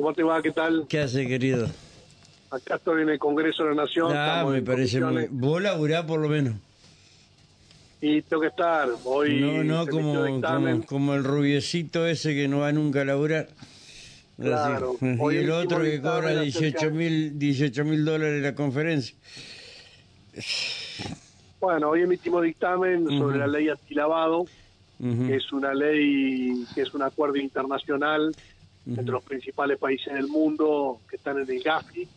¿Cómo te va? ¿Qué tal? ¿Qué hace, querido? Acá estoy en el Congreso de la Nación. Ah, me parece muy... Vos laburás por lo menos. Y tengo que estar. Hoy No, no como, como, como el rubiecito ese que no va nunca a laburar. Claro. Hoy Y el otro que cobra acerca- 18 mil 18 mil dólares la conferencia. Bueno, hoy emitimos dictamen sobre la ley antilavado, Ujú. que es una ley, que es un acuerdo internacional entre los principales países del mundo que están en el GAFI,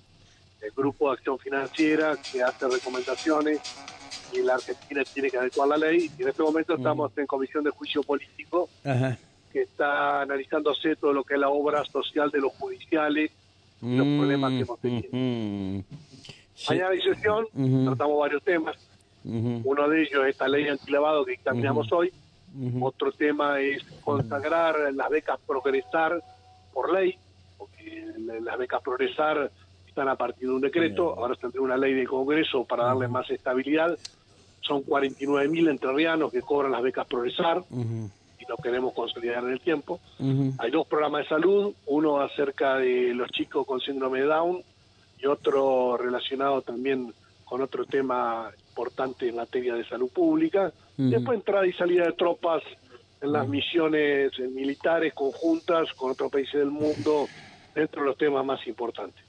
el Grupo de Acción Financiera, que hace recomendaciones y la Argentina tiene que adecuar la ley. Y en este momento estamos en comisión de juicio político Ajá. que está analizándose todo lo que es la obra social de los judiciales y los Mm, problemas que hemos tenido. Mañana hay sesión, tratamos varios temas. Uno de ellos es esta ley antilavado que dictaminamos hoy. Otro tema es consagrar las becas Progresar por ley, porque la- las becas Progresar están a partir de un decreto, ahora tendrá una ley de Congreso para darle más estabilidad. Son 49.000 entrerrianos que cobran las becas Progresar y lo queremos consolidar en el tiempo. Hay dos programas de salud, uno acerca de los chicos con síndrome de Down y otro relacionado también con otro tema importante en materia de salud pública. Después entrada y salida de tropas en las misiones eh, militares conjuntas con otros países del mundo, dentro de los temas más importantes.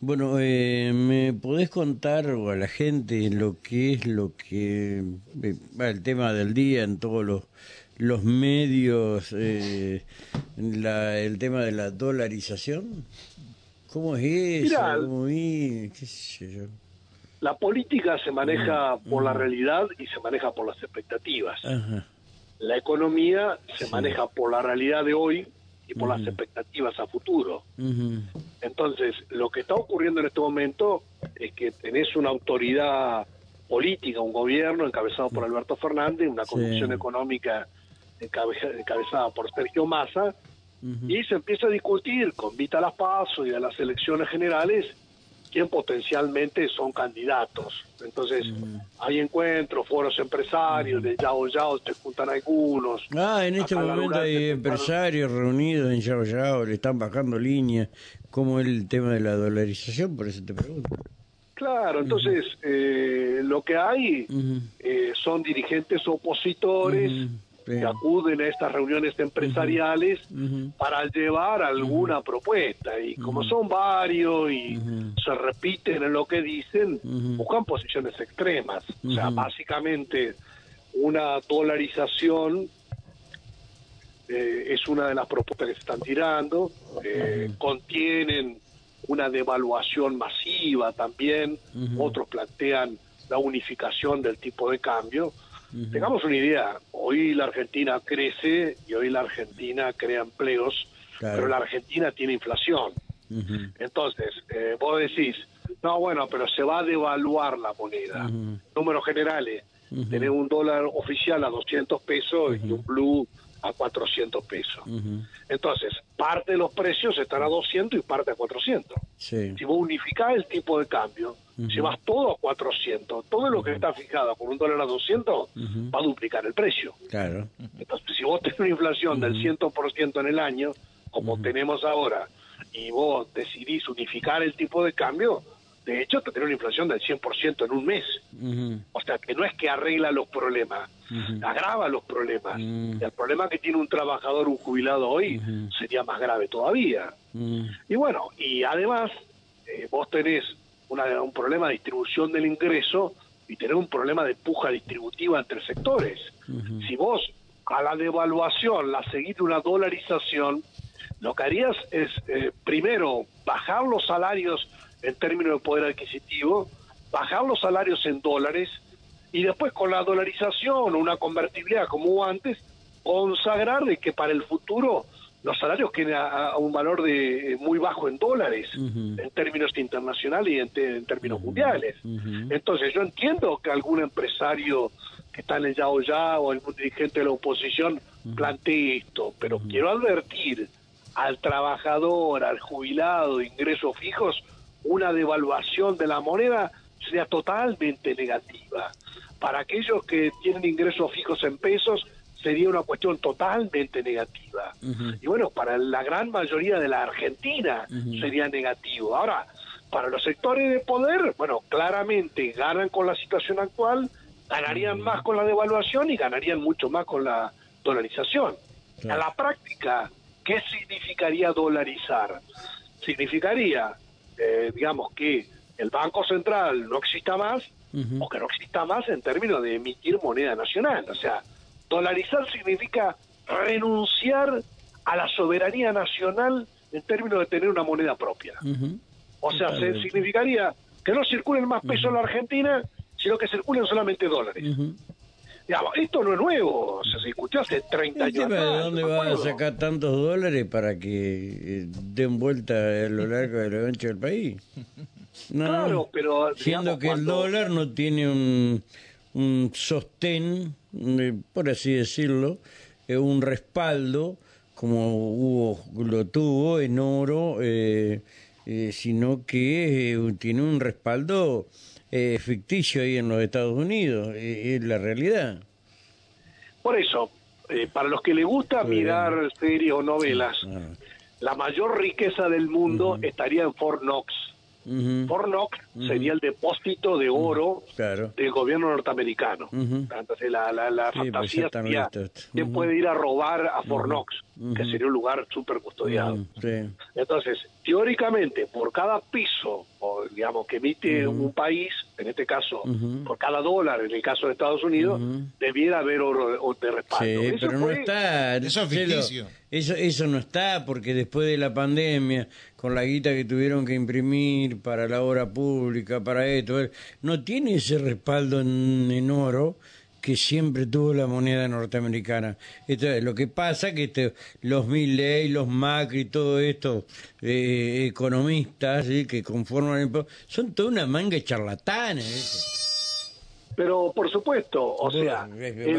Bueno, eh, ¿me podés contar a la gente lo que es lo que eh, el tema del día en todos los los medios, eh, la, el tema de la dolarización? ¿Cómo es eso? Mirá, ¿Cómo es? ¿Qué sé yo? La política se maneja por la realidad y se maneja por las expectativas. Ajá. La economía se Sí. maneja por la realidad de hoy y por las expectativas a futuro. Entonces, lo que está ocurriendo en este momento es que tenés una autoridad política, un gobierno encabezado por Alberto Fernández, una Sí. conducción económica encabe- encabezada por Sergio Massa, y se empieza a discutir con vista a las pasos y a las elecciones generales quién potencialmente son candidatos. Entonces, hay encuentros, foros empresarios, de Yao Yao, se juntan algunos. Ah, en este momento hay empresarios reunidos en Yao Yao, le están bajando líneas. ¿Cómo es el tema de la dolarización? Por eso te pregunto. Claro, entonces eh, lo que hay eh, son dirigentes opositores sí. que acuden a estas reuniones empresariales para llevar alguna propuesta. Y como son varios y se repiten en lo que dicen, buscan posiciones extremas. O sea, básicamente una dolarización eh, es una de las propuestas que se están tirando, eh, contienen una devaluación masiva también, otros plantean la unificación del tipo de cambio. Tengamos una idea, hoy la Argentina crece y hoy la Argentina crea empleos, Claro. pero la Argentina tiene inflación. Entonces, eh, vos decís, no, bueno, pero se va a devaluar la moneda. Ujú. Números generales, tener un dólar oficial a 200 pesos y un blue a 400 pesos. Ujú. Entonces, parte de los precios están a 200 y parte a 400. Sí. Si vos unificás el tipo de cambio, llevas todo a 400, todo lo que está fijado con un dólar a 200 va a duplicar el precio. Claro. Entonces, si vos tenés una inflación del 100% en el año, como tenemos ahora, y vos decidís unificar el tipo de cambio, de hecho te tenés una inflación del 100% en un mes. Ujú. O que no es que arregla los problemas, agrava los problemas. Mm. Y el problema que tiene un trabajador, un jubilado hoy, sería más grave todavía. Ujú. Y bueno, y además eh, vos tenés una- un problema de distribución del ingreso y tenés un problema de puja distributiva entre sectores. Si vos a la devaluación la seguís de una dolarización, lo que harías es, eh, primero, bajar los salarios en términos de poder adquisitivo, bajar los salarios en dólares y después con la dolarización o una convertibilidad como hubo antes, consagrar de que para el futuro los salarios queden a, a un valor de eh, muy bajo en dólares en términos internacionales y en, te- en términos mundiales. Entonces yo entiendo que algún empresario que está en el Yao Ya o algún dirigente de la oposición plantee esto, pero quiero advertir al trabajador, al jubilado de ingresos fijos, una devaluación de la moneda sería totalmente negativa. Para aquellos que tienen ingresos fijos en pesos, sería una cuestión totalmente negativa. Y bueno, para la gran mayoría de la Argentina sería negativo. Ahora, para los sectores de poder, bueno, claramente ganan con la situación actual, ganarían más con la devaluación y ganarían mucho más con la dolarización. A la práctica, ¿qué significaría dolarizar? Significaría, eh, digamos, que el Banco Central no exista más o que no exista más en términos de emitir moneda nacional. O sea, dolarizar significa renunciar a la soberanía nacional en términos de tener una moneda propia. O sea, significaría que no circulen más pesos en la Argentina, sino que circulen solamente dólares. Digamos, esto no es nuevo, se discutió hace 30 años. ¿De dónde van a sacar tantos dólares para que eh, den vuelta a lo largo de lo ancho del país? claro, pero... Siendo que el dólar no tiene un, un sostén, eh, por así decirlo, eh, un respaldo, como hubo, lo tuvo en oro, sino que tiene un respaldo eh, ficticio ahí en los Estados Unidos, eh, es la realidad. Por eso, eh, para los que les gusta mirar series o novelas, ah. la mayor riqueza del mundo estaría en Fort Knox. Fort Knox sería el depósito de oro del gobierno norteamericano. Entonces la, la, la pues fantasía sería quién puede ir a robar a Fort Knox, que sería un lugar súper custodiado. Entonces, teóricamente, por cada piso, o, digamos, que emite un país, en este caso, por cada dólar, en el caso de Estados Unidos, debiera haber oro de respaldo. Sí, pero no está. Eso es ficticio. Eso, eso no está porque después de la pandemia, con la guita que tuvieron que imprimir para la obra pública, para esto, no tiene ese respaldo en, oro que siempre tuvo la moneda norteamericana. Entonces, lo que pasa que este, los Milley, los Macri, todo esto, eh, economistas que conforman el son toda una manga de charlatanes. Pero por supuesto, o sea,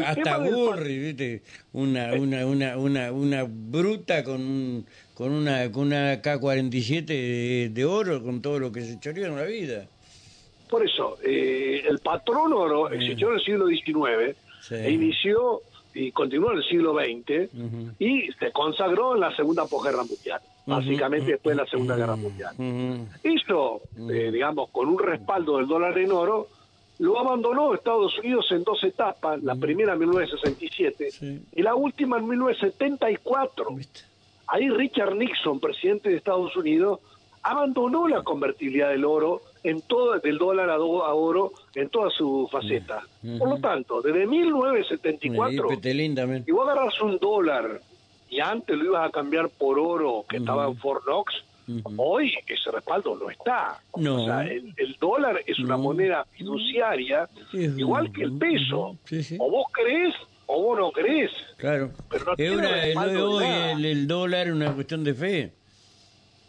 hasta Burri, ¿viste? Una, una, una, una, una bruta con con una con una K-47 de, oro, con todo lo que se choreó en la vida. Por eso, eh, el patrón oro existió en el siglo XIX e inició y continuó en el siglo XX y se consagró en la Segunda Posguerra Mundial, básicamente después de la Segunda Guerra Mundial. Hizo, eh, digamos, con un respaldo del dólar en oro, lo abandonó Estados Unidos en dos etapas, la primera en 1967 y la última en 1974. Ahí Richard Nixon, presidente de Estados Unidos, abandonó la convertibilidad del oro en todo del dólar a, oro en toda su faceta. Por lo tanto, desde 1974, y vos agarras un dólar y antes lo ibas a cambiar por oro que estaba en Fort Knox, Hoy ese respaldo no está. No. O sea, el, dólar es una moneda fiduciaria, igual que el peso. O vos crees o vos no crees. Claro. Pero hoy el, dólar es una cuestión de fe.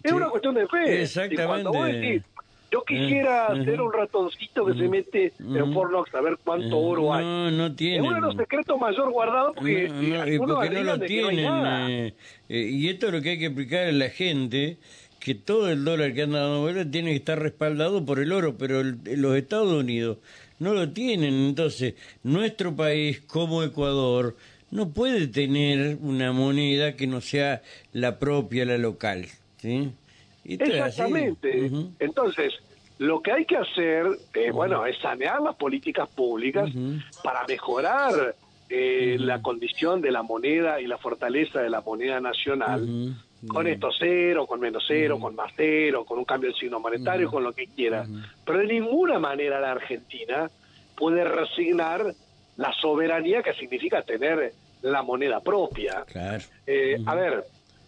Es una cuestión de fe. Exactamente. Yo quisiera ser un ratoncito que se mete en Fornox a ver cuánto oro hay. No, no tiene. Es uno de los secretos mayor guardados porque, no, porque no lo tienen. Eh, eh, y esto es lo que hay que explicar a la gente que todo el dólar que anda dando vuelta tiene que estar respaldado por el oro, pero los Estados Unidos no lo tienen. Entonces, nuestro país como Ecuador no puede tener una moneda que no sea la propia, la local. ¿sí? Exactamente. Entonces, lo que hay que hacer, eh, bueno, es sanear las políticas públicas para mejorar eh, la condición de la moneda y la fortaleza de la moneda nacional. Con esto cero, con menos cero, con más cero, con un cambio de signo monetario, con lo que quiera. Pero de ninguna manera la Argentina puede resignar la soberanía que significa tener la moneda propia. Eh, a ver,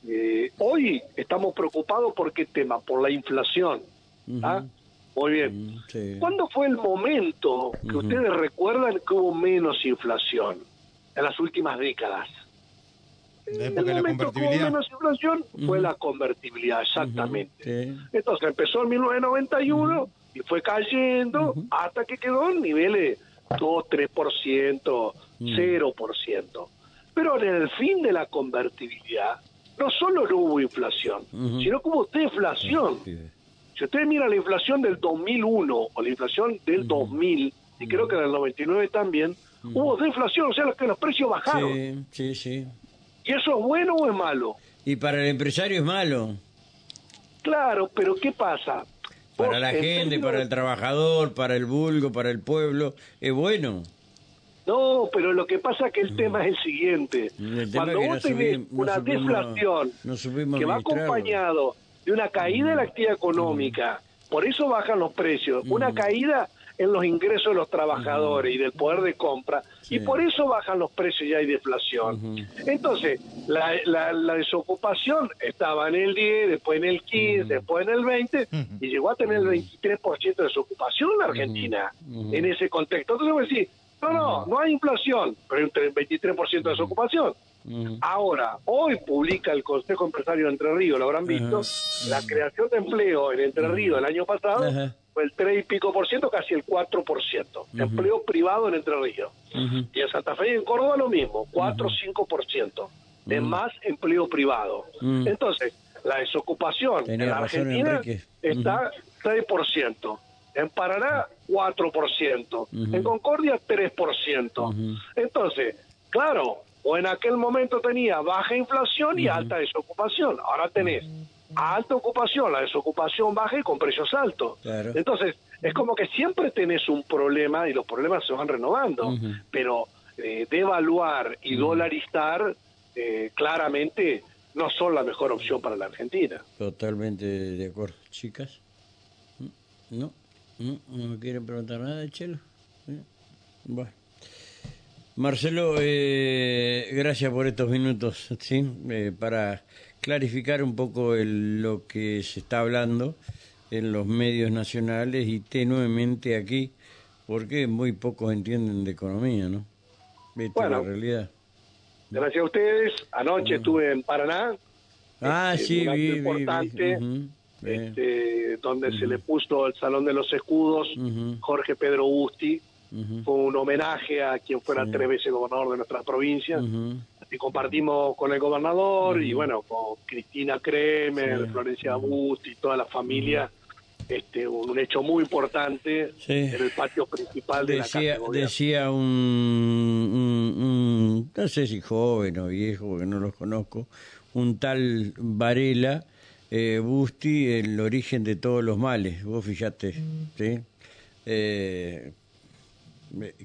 eh, hoy estamos preocupados por qué tema, por la inflación. ¿ah? Muy bien. ¿Cuándo fue el momento que ustedes recuerdan que hubo menos inflación? En las últimas décadas. el momento que hubo menos inflación fue la convertibilidad, exactamente. Entonces empezó en 1991 y fue cayendo hasta que quedó en niveles 2, 3%, 0%. Pero en el fin de la convertibilidad, no solo no hubo inflación, sino que hubo deflación. Si ustedes miran la inflación del 2001 o la inflación del 2000, y creo que del 99 también, Hubo deflación, o sea, que los precios bajaron. Sí, sí, sí. ¿Y eso es bueno o es malo? Y para el empresario es malo. Claro, pero ¿qué pasa? Para la en gente, para el trabajador, para el vulgo, para el pueblo, es bueno. No, pero lo que pasa es que el tema es el siguiente. El Cuando vos tenés una deflación que va acompañado de una caída de la actividad económica, por eso bajan los precios, una caída en los ingresos de los trabajadores y del poder de compra, Sí. y por eso bajan los precios y hay deflación. Entonces, la, la- la desocupación estaba en el 10, después en el 15, después en el 20, y llegó a tener el 23% de desocupación en la Argentina, en ese contexto. Entonces vos decís, no, no, no hay inflación, pero hay un tre- 23% de desocupación. Ahora, hoy publica el Consejo Empresario de Entre Ríos, lo habrán visto, la creación de empleo en Entre Ríos el año pasado fue el 3 y pico por ciento, casi el 4 por ciento. Empleo privado en Entre Ríos. Y en Santa Fe y en Córdoba lo mismo, 4 o 5 por ciento de más empleo privado. Entonces, la desocupación Tenía en la Argentina Enrique. está 6 por ciento. En Paraná, 4 por ciento. Ujú. En Concordia, 3 por ciento. Ujú. Entonces, claro, o en aquel momento tenía baja inflación y alta desocupación. Ahora tenés alta ocupación, la desocupación baja y con precios altos. Claro. Entonces, es como que siempre tenés un problema y los problemas se van renovando, pero eh, devaluar y dolarizar eh, claramente no son la mejor opción para la Argentina. Totalmente de acuerdo. Chicas. ¿No? ¿No? ¿No me quieren preguntar nada, Chelo? ¿Eh? Bueno. Marcelo, eh, gracias por estos minutos, ¿sí? Eh, para clarificar un poco el- lo que se está hablando en los medios nacionales y tenuemente aquí, porque muy pocos entienden de economía, ¿no? Esta es la realidad. Gracias a ustedes. Anoche estuve en Paraná. Ah, este, sí, vi, vi, Este, donde se le puso el Salón de los Escudos. Jorge Pedro Busti. Fue un homenaje a quien fuera tres veces gobernador de nuestra provincia. ujú. Y compartimos con el gobernador y bueno, con Cristina Kremer. Florencia Busti toda la familia. Este, un, hecho muy importante Sí. en el patio principal de la Casa Decía, de decía un, un- un- no sé si joven o viejo, porque no los conozco, un tal Varela, eh, Busti, el origen de todos los males, vos fijate, ¿sí? Eh,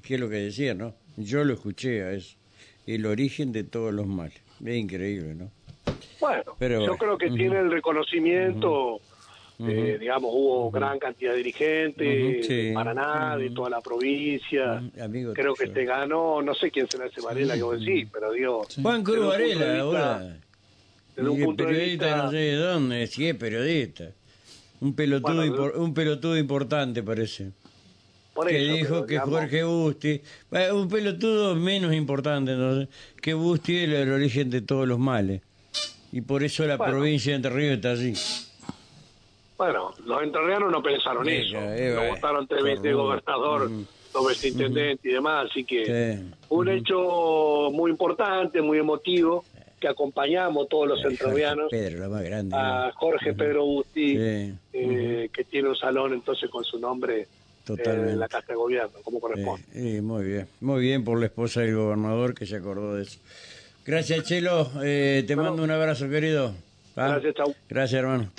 ¿Qué es lo que decía, no? Yo lo escuché a eso, el origen de todos los males, es increíble, ¿no? Bueno, Pero yo creo que tiene el reconocimiento, eh, digamos, hubo gran cantidad de dirigentes sí. de Paraná, de toda la provincia. Amigo creo que te ganó, no sé quién será ese Varela que vos decís, pero digo... Juan Cruz Varela, ahora. Desde un de periodista vista- no sé de dónde, si es periodista. Un pelotudo, Bueno, impor- un pelotudo importante parece. por que eso, dijo que digamos, Jorge Busti, eh, un pelotudo menos importante, entonces, que Busti era el origen de todos los males. Y por eso la Bueno. provincia de Entre Ríos está así. Bueno, los entrerrianos no pensaron eso. claro, eh, Lo eh, votaron tres veces gobernador, Ujú. dos veces intendente y demás, así que Sí. un hecho muy importante, muy emotivo, que acompañamos todos los Jorge entrerrianos Pedro, la más grande. a. Jorge Pedro Busti, Sí. eh, que tiene un salón entonces con su nombre eh, Totalmente. en la Casa de Gobierno, como corresponde. sí, muy bien. Muy bien por la esposa del gobernador que se acordó de eso. Gracias, Chelo. Eh, te mando un abrazo, querido. ¿Ah? Gracias, chau. Gracias, hermano.